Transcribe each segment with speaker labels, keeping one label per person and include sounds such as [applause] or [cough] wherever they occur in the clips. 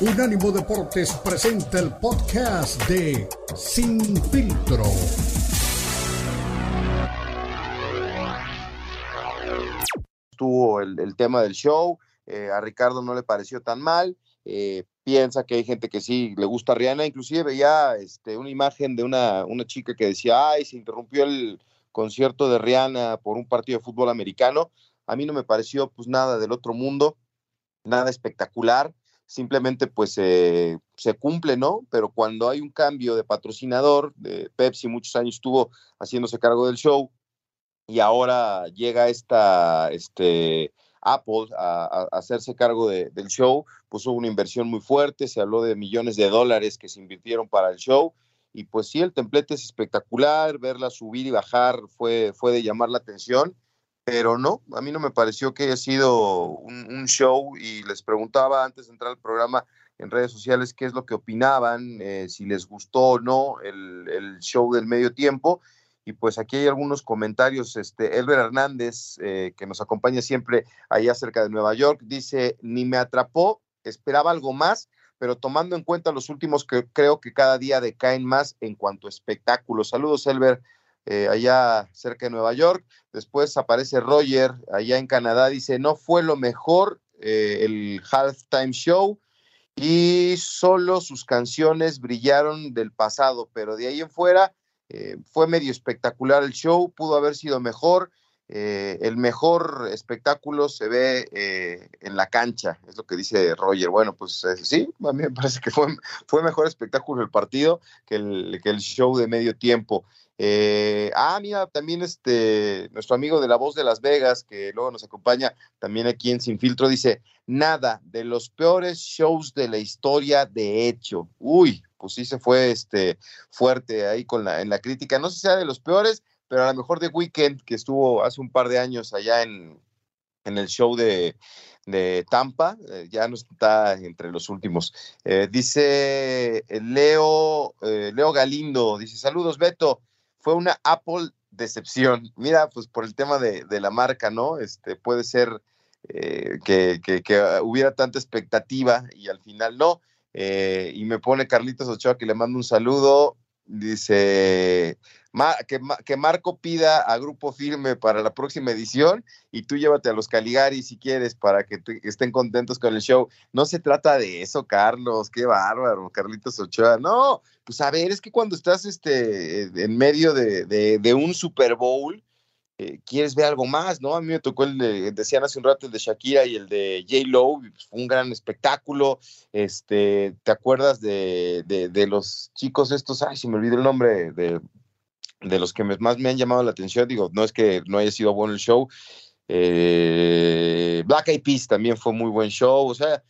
Speaker 1: Unánimo Deportes presenta el podcast de Sin Filtro.
Speaker 2: El, tema del show, eh, a Ricardo no le pareció tan mal, eh, piensa que hay gente que sí le gusta a Rihanna, inclusive veía este, una imagen de una, una chica que decía, ay, se interrumpió el concierto de Rihanna por un partido de fútbol americano, a mí no me pareció pues nada del otro mundo, nada espectacular, simplemente pues se cumple, ¿no? Pero cuando hay un cambio de patrocinador, de Pepsi muchos años estuvo haciéndose cargo del show y ahora llega esta, este, Apple a, hacerse cargo del show, hubo una inversión muy fuerte, se habló de millones de dólares que se invirtieron para el show y pues sí, el templete es espectacular, verla subir y bajar fue, fue de llamar la atención pero no, a mí no me pareció que haya sido un, show y les preguntaba antes de entrar al programa en redes sociales qué es lo que opinaban, eh, si les gustó o no el, show del medio tiempo. Y pues aquí hay algunos comentarios. Este, Elber Hernández, eh, que nos acompaña siempre allá cerca de Nueva York, dice, ni me atrapó, esperaba algo más, pero tomando en cuenta los últimos que creo que cada día decaen más en cuanto a espectáculos. Saludos, Elber. Eh, allá cerca de Nueva York. Después aparece Roger allá en Canadá, dice, no fue lo mejor eh, el halftime show y solo sus canciones brillaron del pasado, pero de ahí en fuera eh, fue medio espectacular el show, pudo haber sido mejor. el mejor espectáculo se ve en la cancha, es lo que dice Roger. Bueno, pues sí, a mí me parece que fue, mejor espectáculo el partido que el show de medio tiempo. Eh, ah, mira, también este, nuestro amigo de La Voz de Las Vegas, que luego nos acompaña también aquí en Sin Filtro, dice, nada, de los peores shows de la historia, de hecho. Uy, pues sí se fue este, fuerte ahí con la, en la crítica. No sé si sea de los peores, pero a lo mejor de Weekend, que estuvo hace un par de años allá en, en el show de, de Tampa, eh, ya no está entre los últimos. Eh, dice Leo, Leo Galindo, dice, saludos Beto, fue una Apple decepción. Mira, pues por el tema de, la marca, ¿no? Este, puede ser eh, que, hubiera tanta expectativa y al final no. Eh, y me pone Carlitos Ochoa que le mando un saludo. Dice, que, Marco pida a Grupo Firme para la próxima edición y tú llévate a los Caligari si quieres para que estén contentos con el show. No se trata de eso, Carlos, qué bárbaro, Carlitos Ochoa. No, pues a ver, es que cuando estás este, en medio de, un Super Bowl, eh, quieres ver algo más, ¿no? A mí me tocó el de, decían hace un rato, el de Shakira y el de J. Lo, pues, fue un gran espectáculo. Este, ¿te acuerdas de, de, los chicos estos? Ay, si me olvidó el nombre de de los que más me han llamado la atención, digo, no es que no haya sido bueno el show, eh, Black Eyed Peas también fue muy buen show, o sea,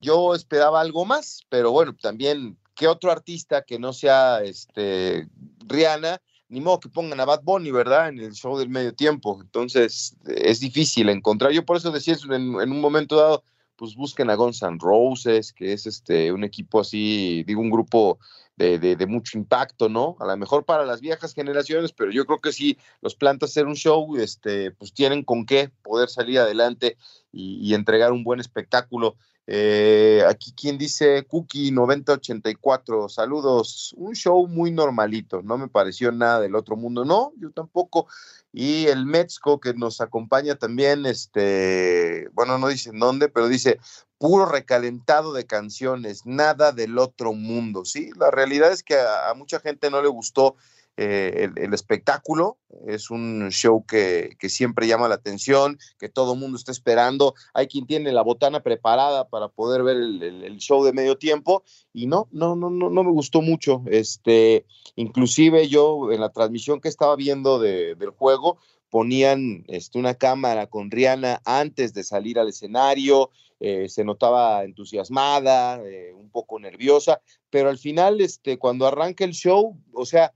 Speaker 2: yo esperaba algo más, pero bueno, también, ¿qué otro artista que no sea este, Rihanna? Ni modo que pongan a Bad Bunny, ¿verdad? En el show del medio tiempo. Entonces, es difícil encontrar. Yo por eso decía en, un momento dado, pues busquen a Guns Roses, que es este un equipo así, digo, un grupo de, mucho impacto, ¿no? A lo mejor para las viejas generaciones, pero yo creo que sí, los plantas hacer un show, este, pues tienen con qué poder salir adelante y, entregar un buen espectáculo. Eh, aquí quien dice Cookie 9084, saludos, un show muy normalito, no me pareció nada del otro mundo, no, yo tampoco. Y el Metzco que nos acompaña también, este, bueno, no dice dónde, pero dice, puro recalentado de canciones, nada del otro mundo, ¿sí? La realidad es que a, mucha gente no le gustó eh, el, espectáculo, es un show que, siempre llama la atención, que todo el mundo está esperando, hay quien tiene la botana preparada para poder ver el, show de medio tiempo y no, no, no, no, no me gustó mucho, este, inclusive yo en la transmisión que estaba viendo del juego, ponían este, una cámara con Rihanna antes de salir al escenario, eh, se notaba entusiasmada, eh, un poco nerviosa, pero al final, este, cuando arranca el show, o sea,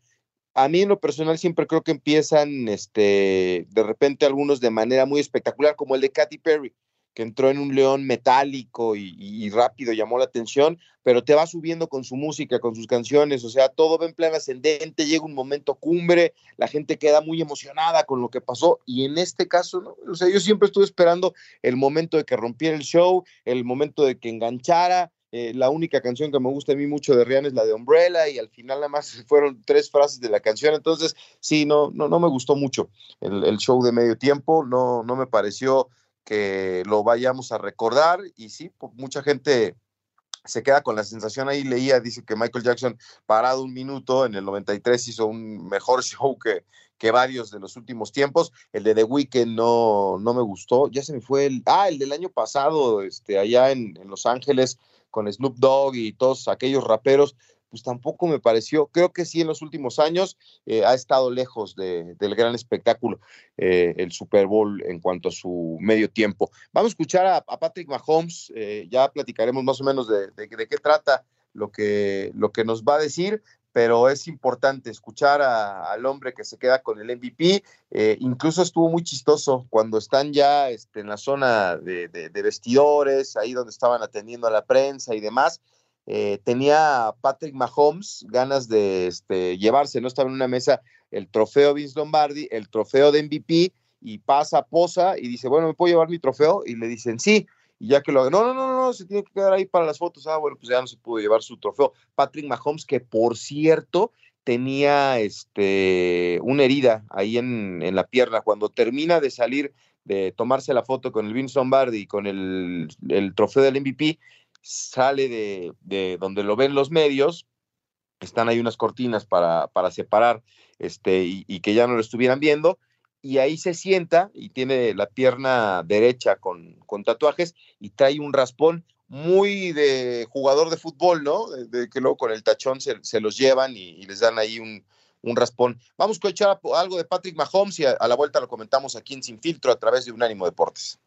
Speaker 2: a mí en lo personal siempre creo que empiezan, este, de repente algunos de manera muy espectacular, como el de Katy Perry que entró en un león metálico y, rápido, llamó la atención, pero te va subiendo con su música, con sus canciones, o sea, todo va en plan ascendente, llega un momento cumbre, la gente queda muy emocionada con lo que pasó, y en este caso. O sea, yo siempre estuve esperando el momento de que rompiera el show, el momento de que enganchara, Eh, la única canción que me gusta a mí mucho de Rihanna es la de Umbrella y al final nada más [laughs] fueron tres frases de la canción. Entonces, sí, no, no, no me gustó mucho el, el show de medio tiempo. No, no me pareció que lo vayamos a recordar y sí, mucha gente se queda con la sensación ahí, leía, dice que Michael Jackson parado un minuto en el 93 hizo un mejor [laughs] show que, que varios de los últimos tiempos. El de The Weeknd no, no me gustó, ya se me fue el, ah, el del año pasado, este, allá en, en Los Ángeles con Snoop Dogg y todos aquellos raperos, pues tampoco me pareció, creo que sí en los últimos años eh, ha estado lejos de, del gran espectáculo, eh, el Super Bowl en cuanto a su medio tiempo. Vamos a escuchar a, Patrick Mahomes, eh, ya platicaremos más o menos de, de, qué trata lo que, lo que nos va a decir, pero es importante escuchar a, al hombre que se queda con el MVP. incluso estuvo muy chistoso cuando están ya este, en la zona de vestidores, ahí donde estaban atendiendo a la prensa y demás eh, tenía Patrick Mahomes ganas de este, llevarse, no estaba en una mesa el trofeo Vince Lombardi, el trofeo de MVP, y pasa, posa y dice, bueno, ¿me puedo llevar mi trofeo? Y le dicen, sí, y ya que lo no, no, no, no, se tiene que quedar ahí para las fotos, ah, bueno, pues ya no se pudo llevar su trofeo. Patrick Mahomes, que por cierto, tenía este, una herida ahí en, en la pierna, cuando termina de salir de tomarse la foto con el Vince Lombardi y con el, el trofeo del MVP, sale de, de, donde lo ven los medios, están ahí unas cortinas para, para separar este, y, que ya no lo estuvieran viendo, y ahí se sienta y tiene la pierna derecha con, tatuajes y trae un raspón muy de jugador de fútbol, ¿no? De, que luego con el tachón se, los llevan y, les dan ahí un, un raspón. Vamos a escuchar algo de Patrick Mahomes y a, a la vuelta lo comentamos aquí en Sin Filtro a través de Unánimo Deportes.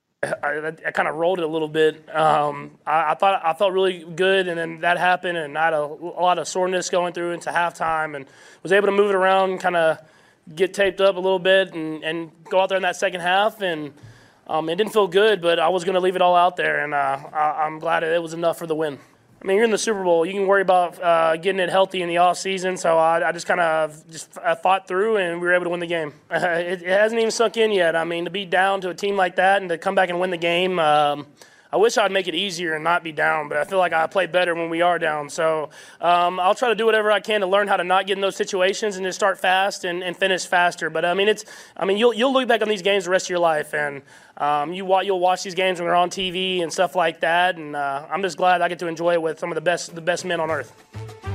Speaker 3: I, I kind of rolled it a little bit. Um, I, I, thought I felt really good, and then that happened, and I had a, a, lot of soreness going through into halftime, and was able to move it around, kind of get taped up a little bit, and, and go out there in that second half, and um, it didn't feel good, but I was going to leave it all out there, and uh, I, I'm glad it was enough for the win. I mean, you're in the Super Bowl. You can worry about uh, getting it healthy in the off season. So I, I just kind of just fought through, and we were able to win the game. [laughs] It, it, hasn't even sunk in yet. I mean, to be down to a team like that and to come back and win the game. Um, I wish I'd make it easier and not be down, but I feel like I play better when we are down. So um, I'll try to do whatever I can to learn how to not get in those situations and just start fast and, and finish faster. But I mean, it's I mean you'll you'll look back on these games the rest of your life, and um, you you'll watch these games when they're on TV and stuff like that. And uh, I'm just glad I get to enjoy it with some of the best the best men on earth.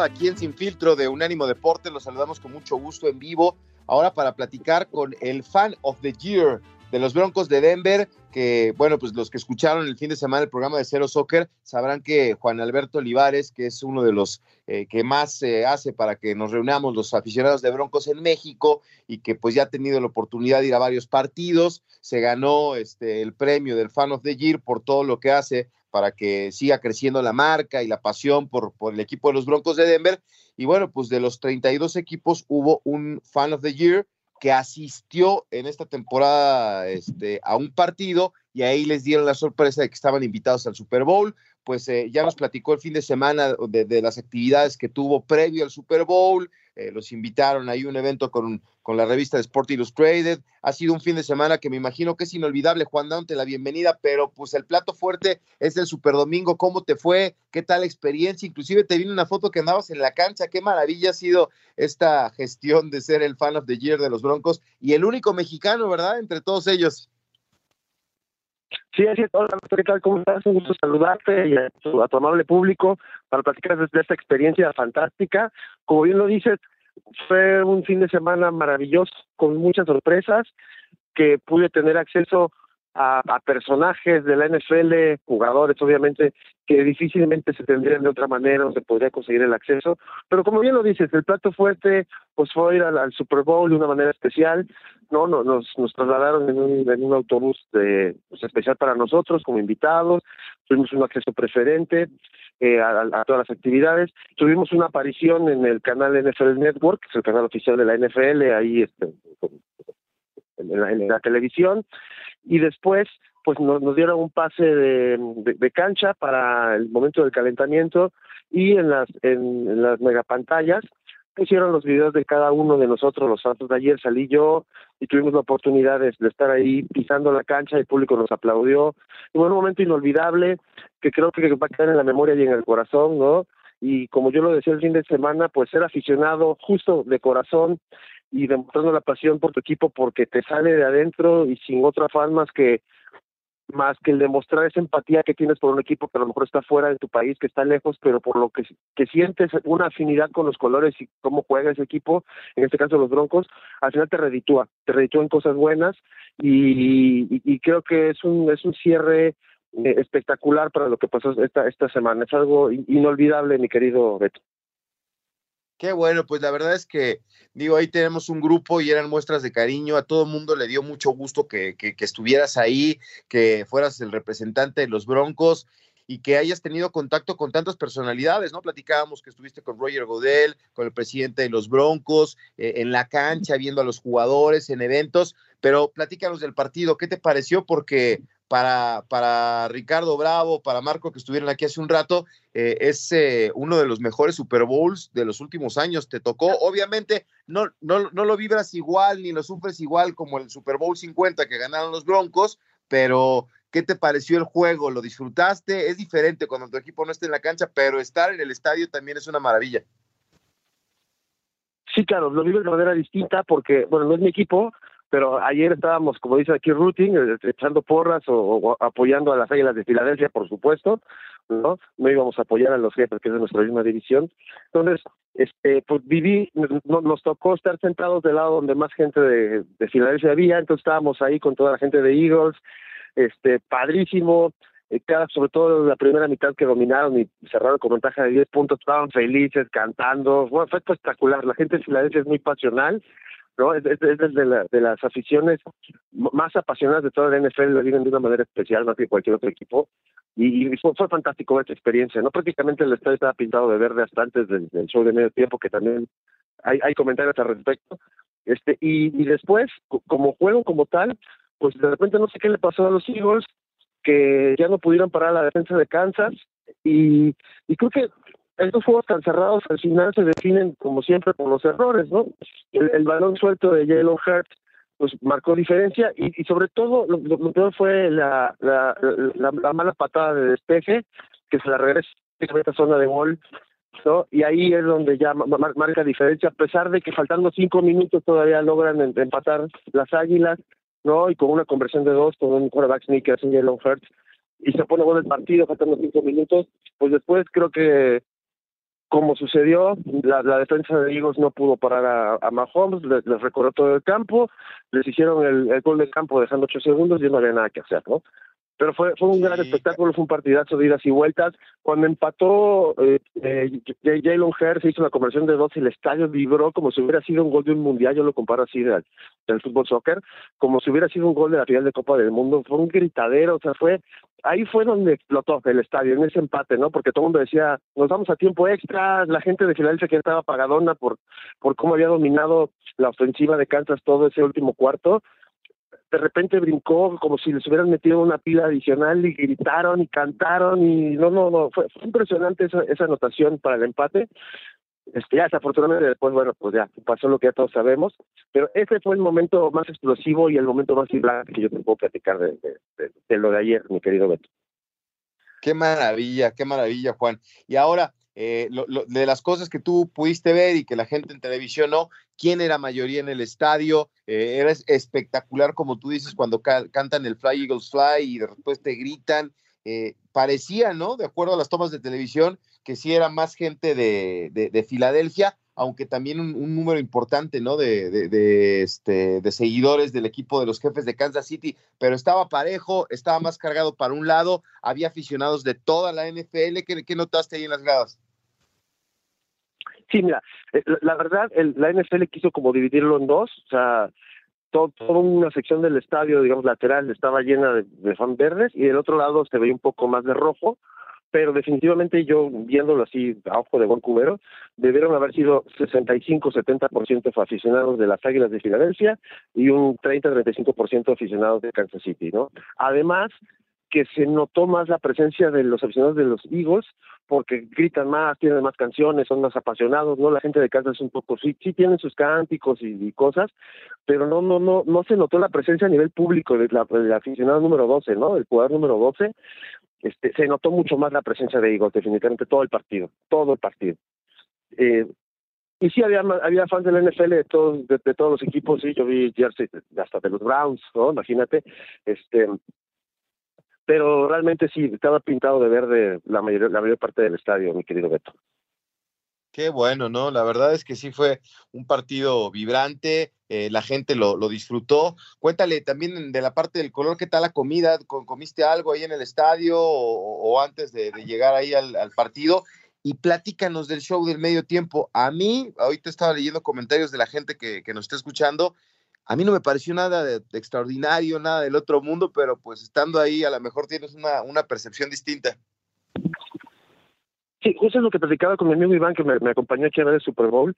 Speaker 2: Aquí en Sin Filtro de Unánimo Deporte. Los saludamos con mucho gusto en vivo. Ahora para platicar con el fan of the year de los Broncos de Denver, que bueno, pues los que escucharon el fin de semana el programa de Cero Soccer sabrán que Juan Alberto Olivares, que es uno de los eh, que más se hace para que nos reunamos los aficionados de Broncos en México y que pues ya ha tenido la oportunidad de ir a varios partidos, se ganó este, el premio del fan of the year por todo lo que hace para que siga creciendo la marca y la pasión por, por, el equipo de los Broncos de Denver. Y bueno, pues de los 32 equipos hubo un Fan of the Year que asistió en esta temporada este, a un partido y ahí les dieron la sorpresa de que estaban invitados al Super Bowl. Pues eh, ya nos platicó el fin de semana de, las actividades que tuvo previo al Super Bowl, eh, los invitaron ahí a un evento con, con la revista de Sport Illustrated. Ha sido un fin de semana que me imagino que es inolvidable. Juan, dándote la bienvenida, pero pues el plato fuerte es el Super Domingo. ¿Cómo te fue? ¿Qué tal experiencia? Inclusive te vino una foto que andabas en la cancha. Qué maravilla ha sido esta gestión de ser el fan of the year de los Broncos y el único mexicano, ¿verdad? Entre todos ellos.
Speaker 4: Sí, así es. Hola, ¿qué? ¿Cómo estás? Un gusto saludarte y a tu, a tu amable público para platicar de, de, esta experiencia fantástica. Como bien lo dices, fue un fin de semana maravilloso, con muchas sorpresas, que pude tener acceso a, personajes de la NFL, jugadores obviamente, que difícilmente se tendrían de otra manera o se podría conseguir el acceso. Pero como bien lo dices, el plato fuerte pues fue ir al, Super Bowl de una manera especial, no, no nos, nos trasladaron en un, en un autobús de, pues, especial para nosotros como invitados, tuvimos un acceso preferente eh, a, todas las actividades, tuvimos una aparición en el canal NFL Network, que es el canal oficial de la NFL, ahí este, en la televisión, y después pues nos, nos dieron un pase de, de, cancha para el momento del calentamiento y en las en, las megapantallas pusieron los videos de cada uno de nosotros, los santos de ayer salí yo y tuvimos la oportunidad de, estar ahí pisando la cancha, el público nos aplaudió, y fue un momento inolvidable que creo que va a quedar en la memoria y en el corazón, ¿no? Y como yo lo decía el fin de semana, pues ser aficionado justo de corazón y demostrando la pasión por tu equipo porque te sale de adentro y sin otra afán más que más que el demostrar esa empatía que tienes por un equipo que a lo mejor está fuera de tu país, que está lejos, pero por lo que, que sientes una afinidad con los colores y cómo juega ese equipo, en este caso los Broncos, al final te reditúa, te reditúa en cosas buenas y, y, creo que es un, es un cierre eh, espectacular para lo que pasó esta, esta semana. Es algo inolvidable, mi querido Beto.
Speaker 2: Qué bueno, pues la verdad es que, digo, ahí tenemos un grupo y eran muestras de cariño, a todo mundo le dio mucho gusto que, que, estuvieras ahí, que fueras el representante de los Broncos y que hayas tenido contacto con tantas personalidades, ¿no? Platicábamos que estuviste con Roger Godel, con el presidente de los Broncos, eh, en la cancha, viendo a los jugadores, en eventos, pero platícanos del partido, ¿qué te pareció? Porque para, para Ricardo Bravo, para Marco, que estuvieron aquí hace un rato, eh, es eh, uno de los mejores Super Bowls de los últimos años. Te tocó, obviamente, no, no, no lo vibras igual ni lo sufres igual como el Super Bowl 50 que ganaron los Broncos, pero ¿qué te pareció el juego? ¿Lo disfrutaste? Es diferente cuando tu equipo no está en la cancha, pero estar en el estadio también es una maravilla.
Speaker 4: Sí, claro, lo vivo de manera distinta porque, bueno, no es mi equipo, pero ayer estábamos, como dice aquí Routing, eh, echando porras o, apoyando a las Águilas de Filadelfia, por supuesto, ¿no? No íbamos a apoyar a los jefes, que es de nuestra misma división. Entonces, este, pues viví, nos tocó estar sentados del lado donde más gente de, de Filadelfia había, entonces estábamos ahí con toda la gente de Eagles, este, padrísimo, eh, cada, sobre todo la primera mitad que dominaron y cerraron con ventaja de 10 puntos, estaban felices, cantando, bueno, fue espectacular, la gente de Filadelfia es muy pasional, ¿no? Es, es, de, de, las aficiones más apasionadas de toda la NFL, lo viven de una manera especial más que cualquier otro equipo. Y, fue, fantástico esta experiencia, ¿no? Prácticamente el estadio estaba pintado de verde hasta antes del, show de medio tiempo, que también hay, hay comentarios al respecto. Este, y, y después, como juego como tal, pues de repente no sé qué le pasó a los Eagles, que ya no pudieron parar la defensa de Kansas, y, y creo que estos juegos tan cerrados al final se definen como siempre por los errores, ¿no? El, balón suelto de Jalen Hurts pues marcó diferencia y, sobre todo lo, lo, fue la, la, la, mala patada de despeje que se la regresa a esta zona de gol ¿no? y ahí es donde ya marca diferencia a pesar de que faltando cinco minutos todavía logran empatar las águilas no y con una conversión de dos con un quarterback sneaker sin Jalen Hurts y se pone bueno el partido faltando cinco minutos pues después creo que como sucedió, la, defensa de Eagles no pudo parar a, a Mahomes, les, recorrió todo el campo, les hicieron el, gol de campo dejando ocho segundos y no había nada que hacer, ¿no? Pero fue, fue un gran espectáculo, fue un partidazo de idas y vueltas. Cuando empató eh, eh, Jalen Hurts, hizo la conversión de dos y el estadio vibró como si hubiera sido un gol de un mundial, yo lo comparo así del, del fútbol soccer, como si hubiera sido un gol de la final de Copa del Mundo. Fue un gritadero, o sea, fue ahí fue donde explotó el estadio, en ese empate, ¿no? Porque todo el mundo decía, nos vamos a tiempo extra, la gente de Filadelfia que estaba pagadona por, por cómo había dominado la ofensiva de Kansas todo ese último cuarto, de repente brincó como si les hubieran metido una pila adicional y gritaron y cantaron y no, no, no, fue, impresionante esa, esa anotación para el empate este, ya desafortunadamente después, bueno, pues ya pasó lo que ya todos sabemos, pero ese fue el momento más explosivo y el momento más vibrante que yo te puedo platicar de, de, lo de ayer, mi querido Beto.
Speaker 2: Qué maravilla, qué maravilla, Juan. Y ahora, eh, de las cosas que tú pudiste ver y que la gente en televisión no, quién era mayoría en el estadio, eh, era espectacular, como tú dices, cuando cantan el Fly Eagles Fly y después te gritan. Eh, parecía, ¿no? De acuerdo a las tomas de televisión, que sí era más gente de, de, Filadelfia, aunque también un, número importante, ¿no? De, de, este, de seguidores del equipo de los jefes de Kansas City, pero estaba parejo, estaba más cargado para un lado, había aficionados de toda la NFL. ¿Qué, qué notaste ahí en las gradas?
Speaker 4: Sí, mira, eh, la verdad, el, la NFL quiso como dividirlo en dos, o sea, toda una sección del estadio, digamos, lateral estaba llena de, de fan verdes y del otro lado se veía un poco más de rojo, pero definitivamente yo viéndolo así a ojo de buen cubero, debieron haber sido 65-70% aficionados de las Águilas de Filadelfia y un 30-35% aficionados de Kansas City, ¿no? Además, que se notó más la presencia de los aficionados de los Eagles porque gritan más, tienen más canciones, son más apasionados, ¿no? La gente de Kansas es un poco, sí, sí tienen sus cánticos y, cosas, pero no, no, no, no se notó la presencia a nivel público del aficionado número 12, ¿no? El jugador número 12, este, se notó mucho más la presencia de Eagles, definitivamente todo el partido, todo el partido. Eh, y sí había había fans del NFL de todos de, todos los equipos, sí, yo vi jersey hasta de los Browns, ¿no? Imagínate, este pero realmente sí estaba pintado de verde la mayor la mayor parte del estadio, mi querido Beto.
Speaker 2: Qué bueno, ¿no? La verdad es que sí fue un partido vibrante, eh, la gente lo, lo, disfrutó. Cuéntale también de la parte del color, ¿qué tal la comida? ¿Comiste algo ahí en el estadio o, antes de, llegar ahí al, partido? Y platícanos del show del medio tiempo. A mí, ahorita estaba leyendo comentarios de la gente que, que nos está escuchando, a mí no me pareció nada de, extraordinario, nada del otro mundo, pero pues estando ahí a lo mejor tienes una, una percepción distinta.
Speaker 4: Sí, justo es lo que platicaba con mi amigo Iván, que me, acompañó a ver el Super Bowl.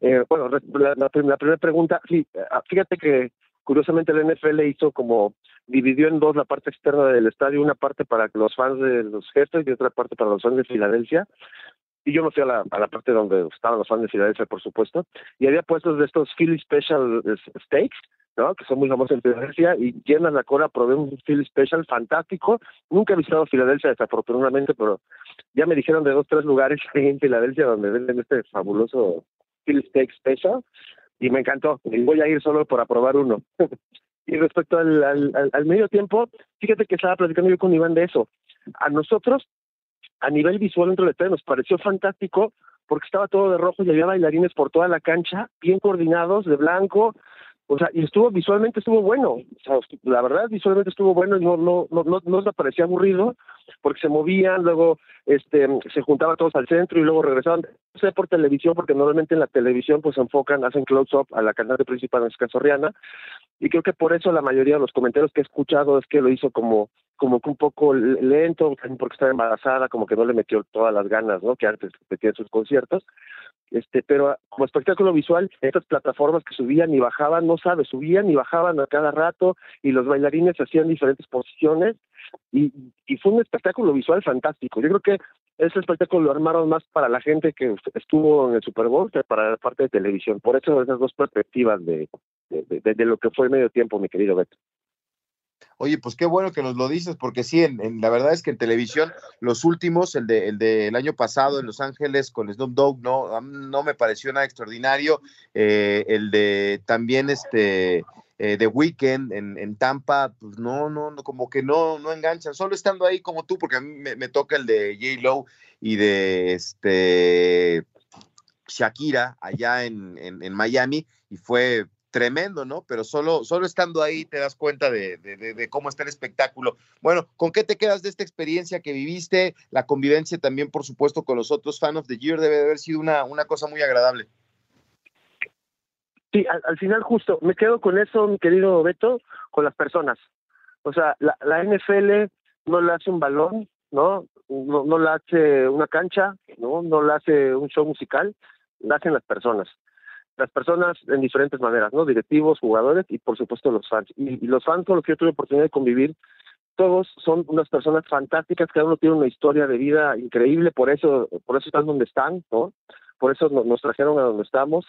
Speaker 4: Eh, bueno, la, primera pregunta, sí, ah, fíjate que curiosamente el NFL hizo como, dividió en dos la parte externa del estadio, una parte para los fans de los jefes y otra parte para los fans de Filadelfia. Y yo me fui a la, a la parte donde estaban los fans de Filadelfia, por supuesto, y había puestos de estos Philly Special Steaks, ¿no? que son muy famosos en Filadelfia, y llenas la cola, probé un Philly Special fantástico. Nunca he visitado Filadelfia, desafortunadamente, pero ya me dijeron de dos, tres lugares [laughs] ahí en Filadelfia donde venden este fabuloso Philly Steak Special, y me encantó. Y voy a ir solo por aprobar uno. [laughs] y respecto al, al, al medio tiempo, fíjate que estaba platicando yo con Iván de eso. A nosotros, a nivel visual dentro del estadio, nos pareció fantástico porque estaba todo de rojo y había bailarines por toda la cancha, bien coordinados, de blanco, o sea, y estuvo visualmente estuvo bueno, o sea, la verdad visualmente estuvo bueno no no no no, no parecía aburrido porque se movían, luego este se juntaban todos al centro y luego regresaban, no sé por televisión porque normalmente en la televisión pues se enfocan, hacen close up a la cantante principal en Rihanna y creo que por eso la mayoría de los comentarios que he escuchado es que lo hizo como como que un poco lento porque estaba embarazada, como que no le metió todas las ganas, ¿no? Que antes metía en sus conciertos este, pero como espectáculo visual, estas plataformas que subían y bajaban, no sabes, subían y bajaban a cada rato y los bailarines hacían diferentes posiciones y, y fue un espectáculo visual fantástico. Yo creo que ese espectáculo lo armaron más para la gente que estuvo en el Super Bowl que para la parte de televisión. Por eso esas dos perspectivas de, de, de, de lo que fue medio tiempo, mi querido Beto.
Speaker 2: Oye, pues qué bueno que nos lo dices, porque sí, en, la verdad es que en televisión, los últimos, el, de, el del año pasado en Los Ángeles con Snoop Dogg, no, no me pareció nada extraordinario. Eh, el de también este eh, The Weeknd en, en, Tampa, pues no, no, no, como que no, no enganchan, solo estando ahí como tú, porque a mí me, toca el de J. Lowe y de este Shakira allá en, en Miami, y fue tremendo, ¿no? Pero solo, solo estando ahí te das cuenta de, de, cómo está el espectáculo. Bueno, ¿con qué te quedas de esta experiencia que viviste? La convivencia también, por supuesto, con los otros fans of the year debe de haber sido una, una cosa muy agradable.
Speaker 4: Sí, al, final justo, me quedo con eso, mi querido Beto, con las personas. O sea, la, la NFL no le hace un balón, ¿no? No, no le hace una cancha, ¿no? No le hace un show musical, la hacen las personas las personas en diferentes maneras, ¿no? Directivos, jugadores y por supuesto los fans. Y, los fans con los que yo tuve oportunidad de convivir, todos son unas personas fantásticas, cada uno tiene una historia de vida increíble, por eso, por eso están donde están, ¿no? Por eso nos, nos trajeron a donde estamos.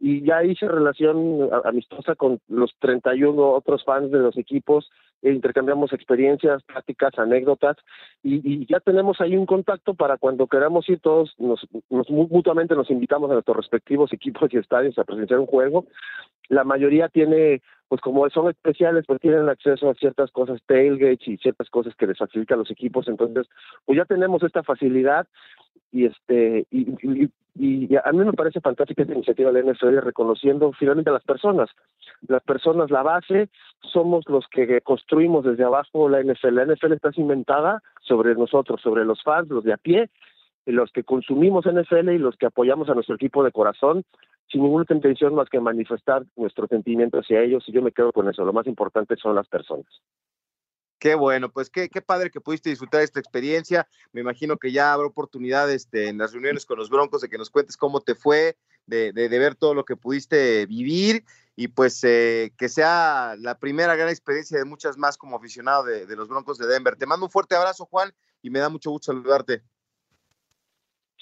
Speaker 4: Y ya hice relación amistosa con los 31 otros fans de los equipos e intercambiamos experiencias, prácticas, anécdotas y, ya tenemos ahí un contacto para cuando queramos ir todos, nos, mutuamente nos invitamos a nuestros respectivos [laughs] equipos y estadios a presenciar un juego. La mayoría tiene, pues como son especiales, pues tienen acceso a ciertas cosas, tailgates y ciertas cosas que les facilitan los equipos, entonces pues ya tenemos esta facilidad y este y, a mí me parece fantástica esta iniciativa de la NFL reconociendo finalmente a las personas. Las personas, la base, somos los que construimos desde abajo la NFL. La NFL está cimentada sobre nosotros, sobre los fans, los de a pie, los que consumimos NFL y los que apoyamos a nuestro equipo de corazón, sin ninguna intención más que manifestar nuestro sentimiento hacia ellos. Y yo me quedo con eso. Lo más importante son las personas.
Speaker 2: Qué bueno, pues qué, padre que pudiste disfrutar esta experiencia. Me imagino que ya habrá oportunidad este, en las reuniones con los Broncos de que nos cuentes cómo te fue, de, de, ver todo lo que pudiste vivir y pues eh, que sea la primera gran experiencia de muchas más como aficionado de, de los Broncos de Denver. Te mando un fuerte abrazo, Juan, y me da mucho gusto saludarte.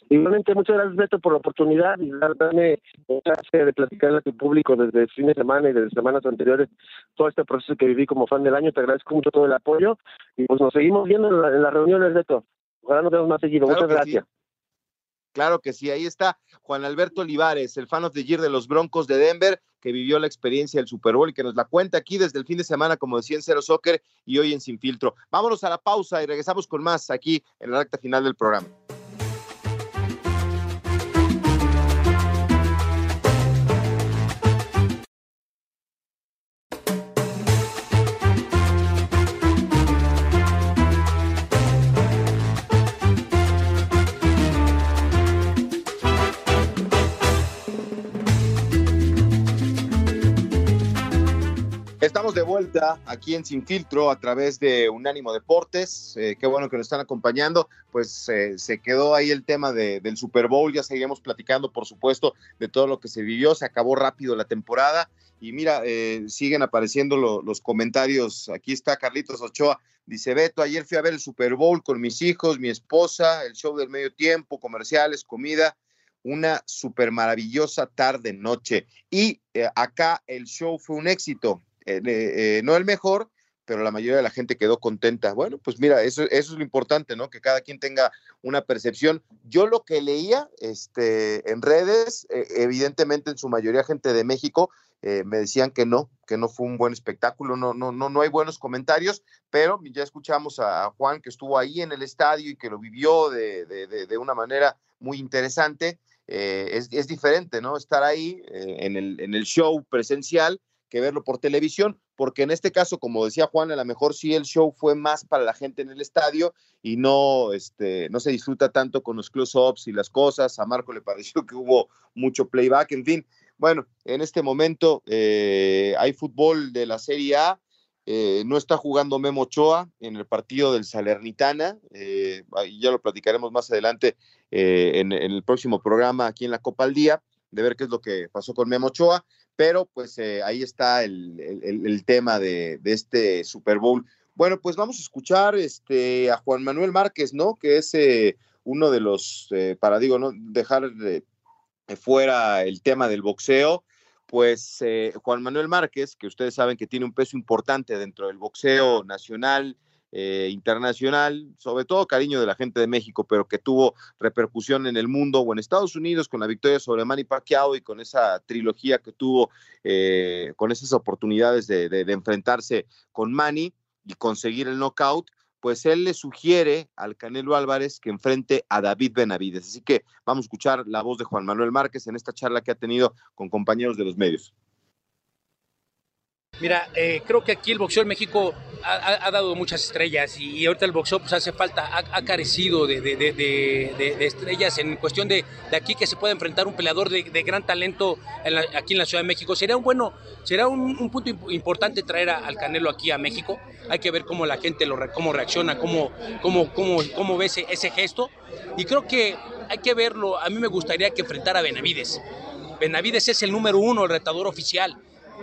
Speaker 4: Igualmente, muchas gracias, Beto, por la oportunidad y darme chance de platicar a tu público desde el fin de semana y desde semanas anteriores todo este proceso que viví como fan del año. Te agradezco mucho todo el apoyo y pues nos seguimos viendo en, las reuniones, Beto. Ojalá nos vemos más seguido. muchas gracias.
Speaker 2: Claro que sí, ahí está Juan Alberto Olivares, el fan of the year de los Broncos de Denver, que vivió la experiencia del Super Bowl y que nos la cuenta aquí desde el fin de semana, como decía en Cero Soccer y hoy en Sin Filtro. Vámonos a la pausa y regresamos con más aquí en la recta final del programa. De vuelta aquí en Sin Filtro a través de Unánimo Deportes. Eh, qué bueno que nos están acompañando. Pues eh, se quedó ahí el tema del Super Bowl. Ya seguiremos platicando, por supuesto, de todo lo que se vivió. Se acabó rápido la temporada. Y mira, eh, siguen apareciendo los comentarios. Aquí está Carlitos Ochoa. Dice Beto, ayer fui a ver el Super Bowl con mis hijos, mi esposa, el show del medio tiempo, comerciales, comida una super maravillosa tarde noche y acá el show fue un éxito eh, eh, no el mejor, pero la mayoría de la gente quedó contenta. Bueno, pues mira, eso, eso es lo importante, ¿no? Que cada quien tenga una percepción. Yo lo que leía este, en redes, eh, evidentemente en su mayoría gente de México, me decían que no, que no fue un buen espectáculo, no, no, no, no hay buenos comentarios, pero ya escuchamos a, Juan que estuvo ahí en el estadio y que lo vivió de, de, de, una manera muy interesante. es, es, diferente, ¿no? Estar ahí en, el, en el show presencial que verlo por televisión, porque en este caso, como decía Juan, a lo mejor sí el show fue más para la gente en el estadio y no, este, no se disfruta tanto con los close-ups y las cosas. A Marco le pareció [laughs] que hubo mucho playback, en fin. Bueno, en este momento eh, hay fútbol de la Serie A. Eh, no está jugando Memo Ochoa en el partido del Salernitana. Eh, ya lo platicaremos más adelante en, en, el próximo programa aquí en la Copa al Día, de ver qué es lo que pasó con Memo Ochoa pero pues eh, ahí está el, tema de, este Super Bowl. Bueno, pues vamos a escuchar este, a Juan Manuel Márquez, ¿no? Que es eh, uno de los, eh, para digo, no dejar fuera el tema del boxeo, pues Juan Manuel Márquez, que ustedes saben que tiene un peso importante dentro del boxeo nacional, eh, internacional, sobre todo cariño de la gente de México, pero que tuvo repercusión en el mundo o en Estados Unidos con la victoria sobre Manny Pacquiao y con esa trilogía que tuvo, eh, con esas oportunidades de, enfrentarse con Manny y conseguir el knockout, pues él le sugiere al Canelo Álvarez que enfrente a David Benavides. Así que vamos a escuchar la voz de Juan Manuel Márquez en esta charla que ha tenido con compañeros de los medios.
Speaker 5: Mira, eh, creo que aquí el boxeo en México ha, dado muchas estrellas y, ahorita el boxeo pues hace falta, ha, carecido de, estrellas en cuestión de, aquí que se pueda enfrentar un peleador de, gran talento aquí en la Ciudad de México. Sería un bueno, será un, punto importante traer al Canelo aquí a México. Hay que ver cómo la gente lo, cómo reacciona, cómo, cómo, cómo, cómo ve ese, ese gesto. Y creo que hay que verlo. A mí me gustaría que enfrentara a Benavides. Benavides es el número uno, el retador oficial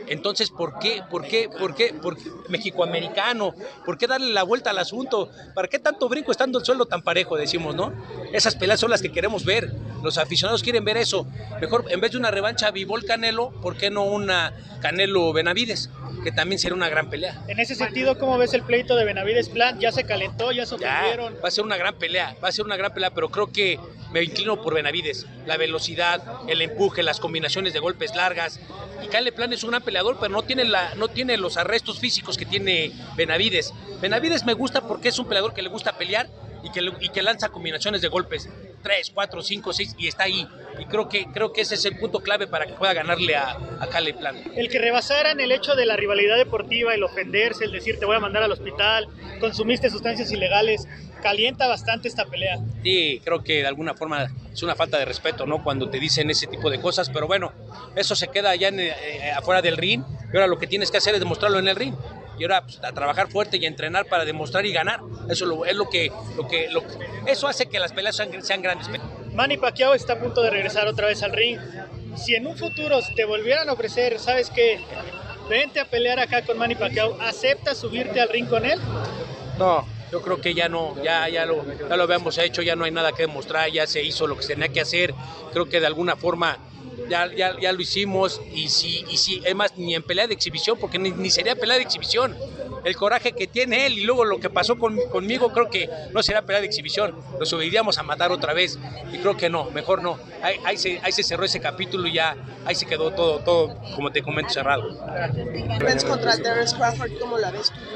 Speaker 5: entonces, ¿por qué? ¿Por qué? ¿Por qué? ¿Por qué México-americano? ¿Por qué darle la vuelta al asunto? ¿Para qué tanto brinco estando el suelo tan parejo, decimos, no? Esas peleas son las que queremos ver. Los aficionados quieren ver eso. Mejor, en vez de una revancha Vivol Canelo, ¿por qué no una Canelo Benavides? Que también sería una gran pelea.
Speaker 6: En ese sentido, ¿cómo ves el pleito de Benavides Plan? Ya se calentó, ya se ofendieron.
Speaker 5: Va a ser una gran pelea, va a ser una gran pelea, pero creo que me inclino por Benavides. La velocidad, el empuje, las combinaciones de golpes largas. Y Kyle Plan es un gran peleador, pero no tiene, la, no tiene los arrestos físicos que tiene Benavides. Benavides me gusta porque es un peleador que le gusta pelear y que, y que lanza combinaciones de golpes. 3, 4, 5, 6 y está ahí. Y creo que, creo que ese es el punto clave para que pueda ganarle a, a Plant.
Speaker 6: El que rebasaran el hecho de la rivalidad deportiva, el ofenderse, el decir te voy a mandar al hospital, consumiste sustancias ilegales, calienta bastante esta pelea.
Speaker 5: Sí, creo que de alguna forma es una falta de respeto, ¿no? Cuando te dicen ese tipo de cosas, pero bueno, eso se queda ya eh, afuera del ring y ahora lo que tienes que hacer es demostrarlo en el ring y ahora pues, a trabajar fuerte y a entrenar para demostrar y ganar. Eso es lo que, lo que, lo, eso hace que las peleas sean, sean grandes.
Speaker 6: Manny Pacquiao está a punto de regresar otra vez al ring. Si en un futuro te volvieran a ofrecer, ¿sabes qué? Vente a pelear acá con Manny Pacquiao, ¿aceptas subirte al ring con él?
Speaker 5: No, yo creo que ya no, ya, ya, lo, ya lo habíamos hecho, ya no hay nada que demostrar, ya se hizo lo que se tenía que hacer. Creo que de alguna forma ya, ya, ya lo hicimos y si, y si, es más, ni en pelea de exhibición, porque ni, ni, sería pelea de exhibición. El coraje que tiene él y luego lo que pasó con, conmigo, creo que no será pelea de exhibición. Lo subiríamos a matar otra vez y creo que no, mejor no. Ahí, ahí, se, ahí se cerró ese capítulo y ya ahí se quedó todo, todo como te comento, cerrado.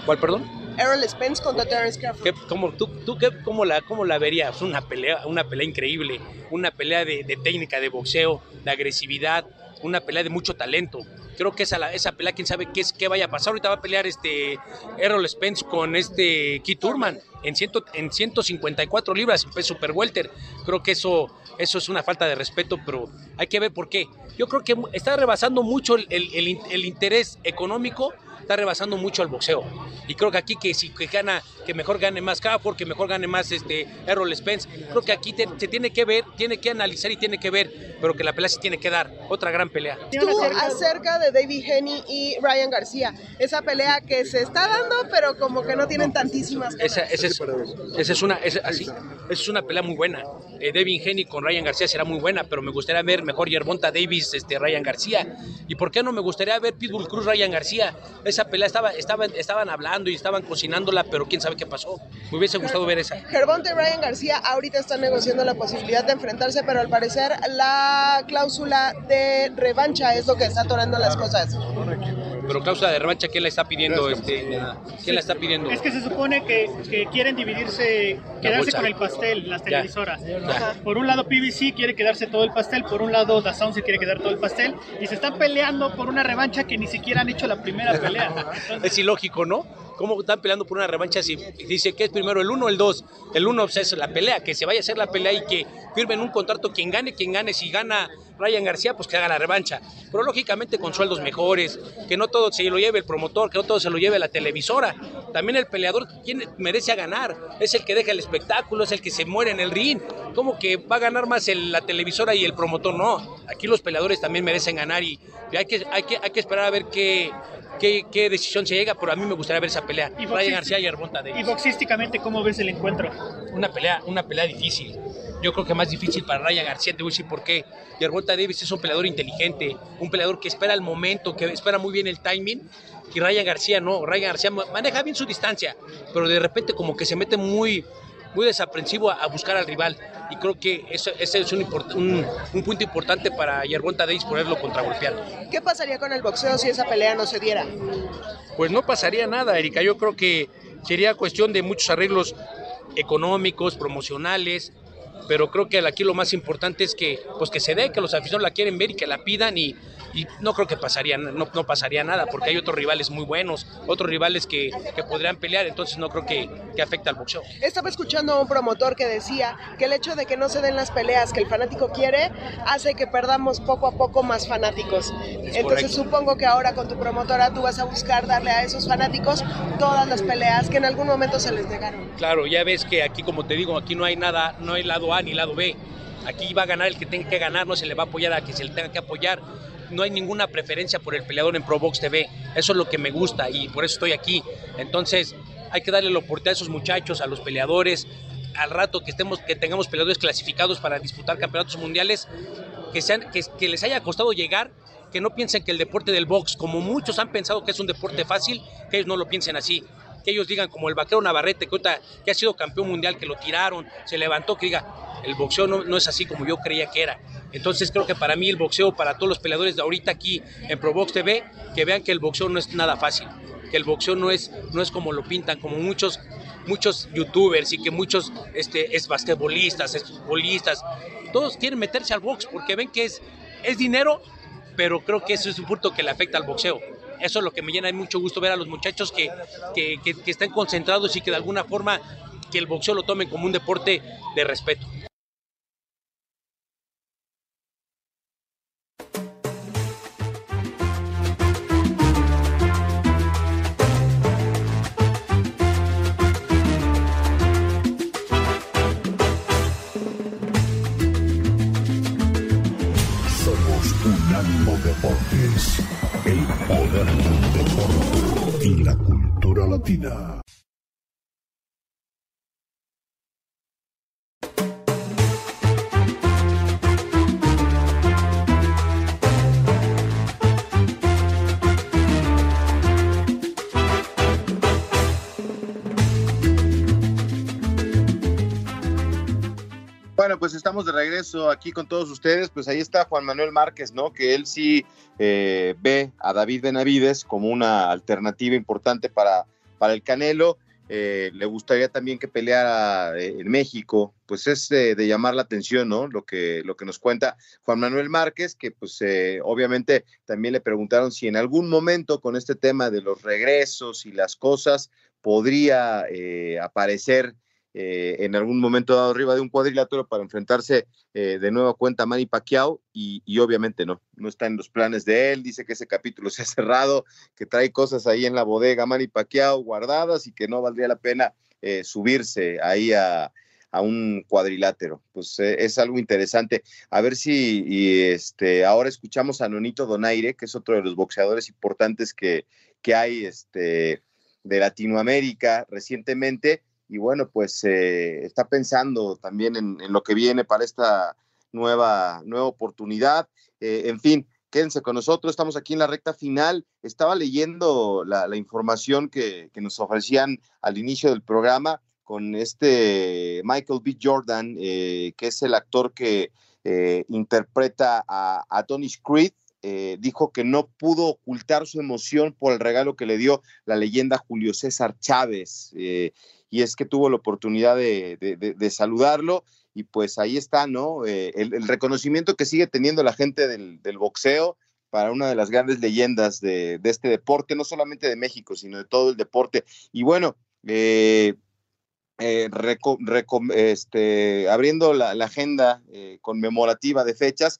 Speaker 5: ¿Cuál, perdón?
Speaker 7: Errol Spence contra Terence Crawford.
Speaker 5: ¿Qué, cómo, ¿Tú, tú qué, cómo, la, cómo la verías? Una pelea, una pelea increíble, una pelea de, técnica, de boxeo, de agresividad, una pelea de mucho talento. Creo que esa, esa pelea, quién sabe qué, es, qué vaya a pasar. Ahorita va a pelear este Errol Spence con este Keith Turman en, ciento, en 154 libras, en peso super welter. Creo que eso, eso es una falta de respeto, pero hay que ver por qué. Yo creo que está rebasando mucho el, el, el interés económico está rebasando mucho al boxeo. Y creo que aquí que si que gana, que mejor gane más Crawford, que mejor gane más este Errol Spence. Creo que aquí te, se tiene que ver, tiene que analizar y tiene que ver, pero que la pelea se tiene que dar. Otra gran pelea.
Speaker 7: Tú acerca de David Henny y Ryan García, esa pelea que se está dando, pero como que no tienen tantísimas ganas.
Speaker 5: Esa, esa, es, esa es, una, esa, así, esa es una pelea muy buena. Eh, David Henny con Ryan García será muy buena, pero me gustaría ver mejor Yerbonta Davis, este, Ryan García. ¿Y por qué no me gustaría ver Pitbull Cruz, Ryan García? esa pelea estaba, estaban, estaban hablando y estaban cocinándola, pero quién sabe qué pasó. Me hubiese gustado ver esa.
Speaker 7: Gervonta y Ryan García ahorita están negociando la posibilidad de enfrentarse, pero al parecer la cláusula de revancha es lo que está atorando las cosas.
Speaker 5: Pero cláusula de revancha, ¿quién la está pidiendo? Este, ¿Quién la está pidiendo?
Speaker 6: Es que se supone que, que quieren dividirse, quedarse con el pastel, las televisoras. Ya, ya. Por un lado PBC quiere quedarse todo el pastel, por un lado DAZN se quiere quedar todo el pastel, y se están peleando por una revancha que ni siquiera han hecho la primera pelea.
Speaker 5: Entonces, [laughs] es ilógico, ¿no? ¿Cómo están peleando por una revancha si dice que es primero el 1 o el 2? El 1 pues, es la pelea, que se vaya a hacer la pelea y que firmen un contrato quien gane, quien gane. Si gana Ryan García, pues que haga la revancha. Pero lógicamente con sueldos mejores, que no todo se lo lleve el promotor, que no todo se lo lleve la televisora. También el peleador, quien merece ganar, es el que deja el espectáculo, es el que se muere en el ring. ¿Cómo que va a ganar más la televisora y el promotor? No, aquí los peleadores también merecen ganar y hay que, hay que, hay que esperar a ver qué, qué, qué, decisión se llega, pero a mí me gustaría ver esa pelea.
Speaker 6: Y
Speaker 5: Ryan García y Arbonta Davis.
Speaker 6: Y boxísticamente, ¿cómo ves el encuentro?
Speaker 5: Una pelea, una pelea difícil. Yo creo que más difícil para Ryan García, te voy a decir por qué. Yerbonta Davis es un peleador inteligente, un peleador que espera el momento, que espera muy bien el timing. Y Ryan García no, Ryan García maneja bien su distancia, pero de repente como que se mete muy, muy desaprensivo a, a buscar al rival. Y creo que ese, ese es un, un, un, punto importante para Yerbonta Davis poderlo contragolpear.
Speaker 7: ¿Qué pasaría con el boxeo si esa pelea no se diera?
Speaker 5: Pues no pasaría nada, Erika. Yo creo que sería cuestión de muchos arreglos económicos, promocionales, pero creo que aquí lo más importante es que pues que se dé, que los aficionados la quieren ver y que la pidan y, y no creo que pasaría, no, no, pasaría nada, porque hay otros rivales muy buenos, otros rivales que, que podrían pelear, entonces no creo que, que afecte al boxeo.
Speaker 7: Estaba escuchando a un promotor que decía que el hecho de que no se den las peleas que el fanático quiere hace que perdamos poco a poco más fanáticos. Es entonces correcto. supongo que ahora con tu promotora tú vas a buscar darle a esos fanáticos todas las peleas que en algún momento se les negaron.
Speaker 5: Claro, ya ves que aquí, como te digo, aquí no hay nada, no hay lado A ni lado B. Aquí va a ganar el que tenga que ganar, no se le va a apoyar a que se le tenga que apoyar no hay ninguna preferencia por el peleador en Probox TV. Eso es lo que me gusta y por eso estoy aquí. Entonces, hay que darle la oportunidad a esos muchachos, a los peleadores, al rato que estemos, que tengamos peleadores clasificados para disputar campeonatos mundiales, que, sean, que, que les haya costado llegar, que no piensen que el deporte del box, como muchos han pensado que es un deporte fácil, que ellos no lo piensen así. Que ellos digan, como el vaquero Navarrete, que, que ha sido campeón mundial, que lo tiraron, se levantó, que diga, el boxeo no, no es así como yo creía que era. Entonces creo que para mí el boxeo, para todos los peleadores de ahorita aquí en Probox TV, que vean que el boxeo no es nada fácil, que el boxeo no es, no es como lo pintan, como muchos muchos youtubers y que muchos este, es basquetbolistas, es futbolistas, todos quieren meterse al box porque ven que es, es dinero, pero creo que eso es un punto que le afecta al boxeo. Eso es lo que me llena de mucho gusto ver a los muchachos que, que, que, están concentrados y que de alguna forma que el boxeo lo tomen como un deporte de respeto.
Speaker 2: Bueno, pues estamos de regreso aquí con todos ustedes. Pues ahí está Juan Manuel Márquez, ¿no? Que él sí eh, ve a David Benavides como una alternativa importante para, para el Canelo. Eh, le gustaría también que peleara eh, en México, pues es de, llamar la atención, ¿no? Lo que, lo que nos cuenta Juan Manuel Márquez, que pues eh, obviamente también le preguntaron si en algún momento con este tema de los regresos y las cosas podría eh, aparecer eh, en algún momento dado arriba de un cuadrilátero para enfrentarse eh, de nueva cuenta a Manny Pacquiao y, y, obviamente no, no está en los planes de él, dice que ese capítulo [laughs] se ha cerrado, que trae cosas ahí en la bodega Manny Pacquiao guardadas y que no valdría la pena eh, subirse ahí a, a, un cuadrilátero. Pues eh, es algo interesante. A ver si este, ahora escuchamos a Nonito Donaire, que es otro de los boxeadores importantes que, que hay este, de Latinoamérica recientemente y bueno, pues eh, está pensando también en, lo que viene para esta nueva, nueva oportunidad. Eh, en fin, quédense con nosotros, estamos aquí en la recta final. Estaba leyendo la, información que, que, nos ofrecían al inicio del programa con este Michael B. Jordan, eh, que es el actor que interpreta a, a Tony Creed. Dijo que no pudo ocultar su emoción por el regalo que le dio la leyenda Julio César Chávez. Y es que tuvo la oportunidad de, saludarlo y pues ahí está, ¿no? Eh, el, reconocimiento que sigue teniendo la gente del, boxeo para una de las grandes leyendas de, este deporte, no solamente de México, sino de todo el deporte. Y bueno, eh, eh, este, abriendo la, la agenda conmemorativa de fechas,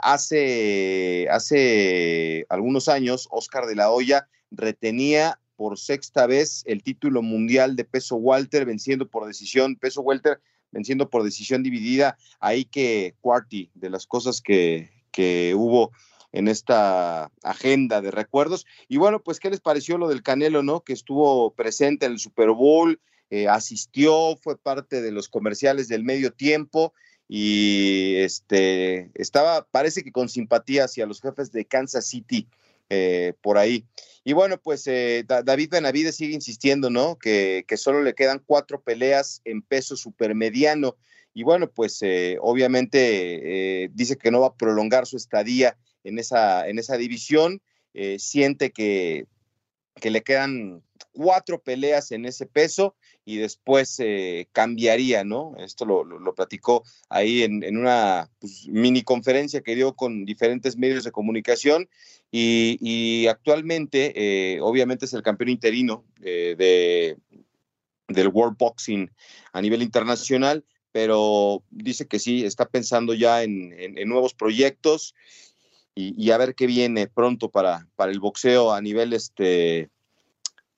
Speaker 2: hace, hace algunos años, Oscar de la Hoya retenía por sexta vez el título mundial de peso Walter, venciendo por decisión, peso Walter, venciendo por decisión dividida. Ahí que Quarty, de las cosas que, que hubo en esta agenda de recuerdos. Y bueno, pues, ¿qué les pareció lo del Canelo, no? Que estuvo presente en el Super Bowl, eh, asistió, fue parte de los comerciales del medio tiempo y este estaba, parece que con simpatía hacia los jefes de Kansas City eh, por ahí. Y bueno, pues eh, David Benavides sigue insistiendo, ¿no? Que, solo le quedan cuatro peleas en peso supermediano. Y bueno, pues eh, obviamente dice que no va a prolongar su estadía en esa, en esa división. Siente que, que le quedan cuatro peleas en ese peso y después eh, cambiaría, ¿no? Esto lo, lo, platicó ahí en, en una pues, mini conferencia que dio con diferentes medios de comunicación y, y actualmente, eh, obviamente, es el campeón interino eh, de, del World Boxing a nivel internacional, pero dice que sí, está pensando ya en, en, en nuevos proyectos y, y, a ver qué viene pronto para, para el boxeo a nivel este,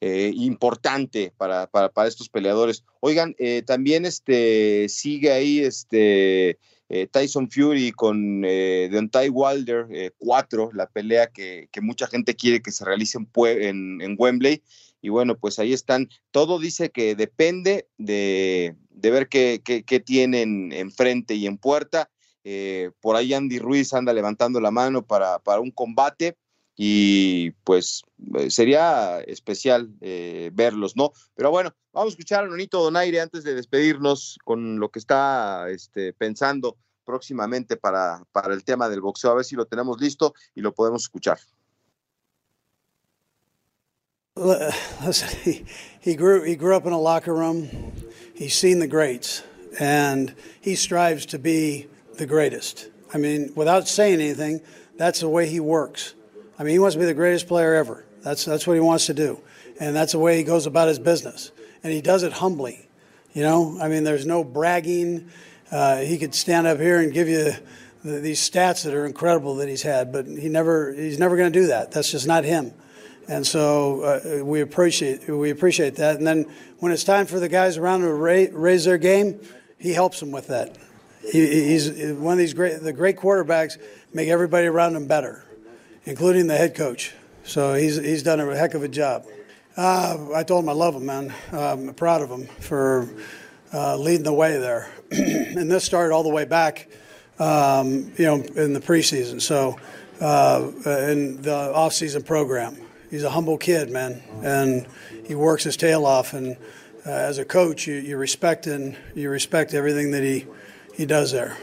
Speaker 2: eh, importante para, para, para, estos peleadores. Oigan, eh, también este, sigue ahí este, eh, Tyson Fury con Deontay Wilder 4, la pelea que, que, mucha gente quiere que se realice en, en, Wembley. Y bueno, pues ahí están. Todo dice que depende de, de ver qué, qué, qué, tienen enfrente y en puerta. Por ahí Andy Ruiz anda levantando la mano para, para un combate y pues eh, sería especial eh, verlos, ¿no? Pero bueno, vamos a escuchar a Nonito Donaire antes de despedirnos con lo que está este, pensando próximamente para, para el tema del boxeo, a ver si lo tenemos listo y lo podemos escuchar. [laughs]
Speaker 8: Listen, he, he grew he grew up in a locker room. He's seen the greats, and he strives to be the greatest. I mean, without saying anything, that's the way he works. I mean, he wants to be the greatest player ever. That's that's what he wants to do, and that's the way he goes about his business. And he does it humbly. You know, I mean, there's no bragging. Uh, he could stand up here and give you the, these stats that are incredible that he's had, but he never he's never going to do that. That's just not him. And so uh, we appreciate we appreciate that. And then when it's time for the guys around him to raise, raise their game, he helps them with that. He, he's one of these great the great quarterbacks make everybody around him better, including the head coach. So he's he's done a heck of a job. Uh, I told him I love him, man. I'm proud of him for uh, leading the way there. [clears throat] and this started all the way back, um, you know, in the preseason. So uh, in the off-season program, he's a humble kid, man, and he works his tail off. And uh, as a coach, you, you respect and you respect everything that he he does there.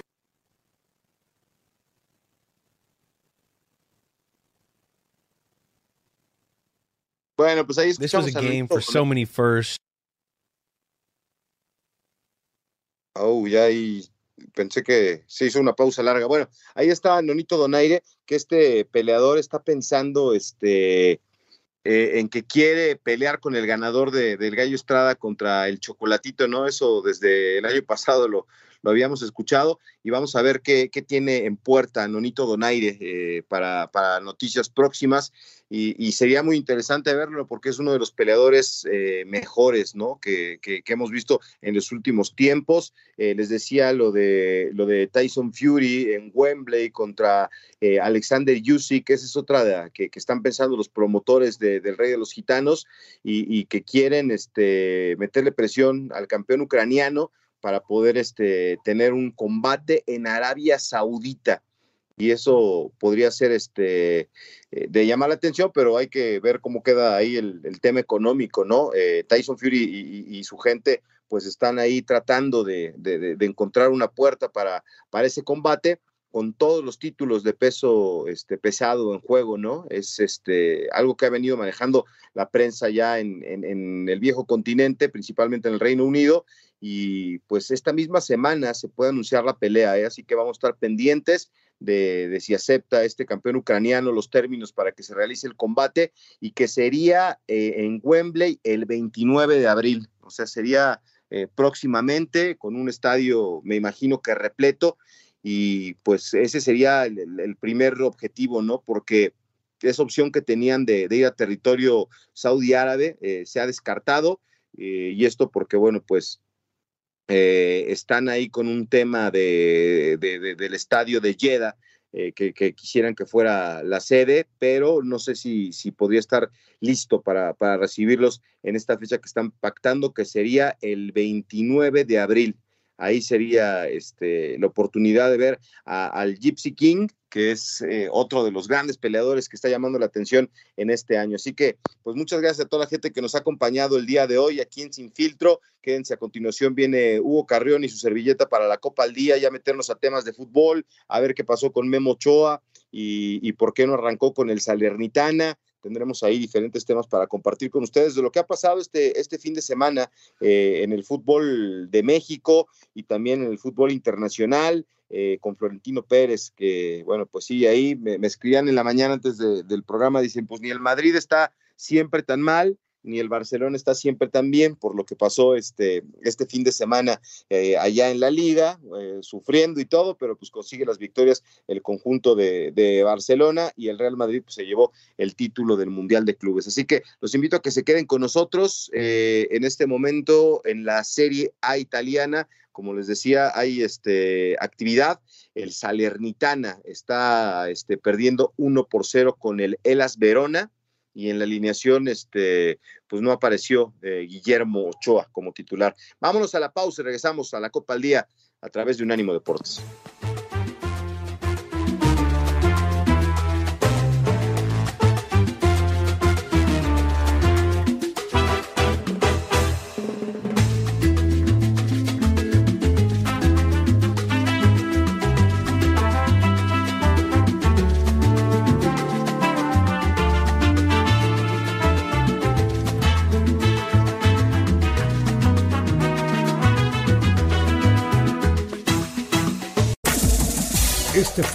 Speaker 2: Bueno, pues ahí
Speaker 9: This was a game for so many firsts.
Speaker 2: Oh, ya ahí pensé que se hizo una pausa larga. Bueno, ahí está Nonito Donaire, que este peleador está pensando este, eh, en que quiere pelear con el ganador de, del Gallo Estrada contra el Chocolatito, ¿no? Eso desde el año pasado lo, lo habíamos escuchado y vamos a ver qué, tiene en puerta Nonito Donaire eh, para, noticias próximas y, sería muy interesante verlo porque es uno de los peleadores eh, mejores ¿no? Que, que, hemos visto en los últimos tiempos. Eh, les decía lo de, lo de Tyson Fury en Wembley contra eh, Alexander Usyk, esa es otra que, que, están pensando los promotores de, del Rey de los Gitanos y, y que quieren este, meterle presión al campeón ucraniano para poder este, tener un combate en Arabia Saudita. Y eso podría ser este, eh, de llamar la atención, pero hay que ver cómo queda ahí el, tema económico, ¿no? Eh, Tyson Fury y, su gente pues están ahí tratando de, de, encontrar una puerta para, para ese combate con todos los títulos de peso este, pesado en juego, ¿no? Es este, algo que ha venido manejando la prensa ya en, en el viejo continente, principalmente en el Reino Unido, y pues esta misma semana se puede anunciar la pelea, ¿eh? así que vamos a estar pendientes de, si acepta este campeón ucraniano los términos para que se realice el combate y que sería eh, en Wembley el 29 de abril, o sea, sería eh, próximamente con un estadio, me imagino que repleto, y pues ese sería el, primer objetivo, ¿no? Porque esa opción que tenían de, de ir a territorio saudí árabe se ha descartado, y esto porque, bueno, pues eh, están ahí con un tema de, de, de, del estadio de Jeddah, eh, que, quisieran que fuera la sede, pero no sé si, si podría estar listo para, para, recibirlos en esta fecha que están pactando, que sería el 29 de abril. Ahí sería este, la oportunidad de ver al Gypsy King, que es eh, otro de los grandes peleadores que está llamando la atención en este año. Así que, pues muchas gracias a toda la gente que nos ha acompañado el día de hoy aquí en Sin Filtro. Quédense a continuación, viene Hugo Carrión y su servilleta para la Copa al Día, ya meternos a temas de fútbol, a ver qué pasó con Memo Ochoa y, por qué no arrancó con el Salernitana tendremos ahí diferentes temas para compartir con ustedes de lo que ha pasado este, este fin de semana eh, en el fútbol de México y también en el fútbol internacional. Eh, con Florentino Pérez, que bueno, pues sí, ahí me, escribían en la mañana antes de, del programa, dicen, pues ni el Madrid está siempre tan mal, ni el Barcelona está siempre tan bien por lo que pasó este, este fin de semana eh, allá en la liga, eh, sufriendo y todo, pero pues consigue las victorias el conjunto de, de Barcelona y el Real Madrid pues, se llevó el título del Mundial de Clubes. Así que los invito a que se queden con nosotros eh, en este momento en la Serie A italiana. Como les decía, hay este, actividad. El Salernitana está este, perdiendo 1 por 0 con el Elas Verona y en la alineación este, pues no apareció eh, Guillermo Ochoa como titular. Vámonos a la pausa y regresamos a la Copa al Día a través de Unánimo Deportes.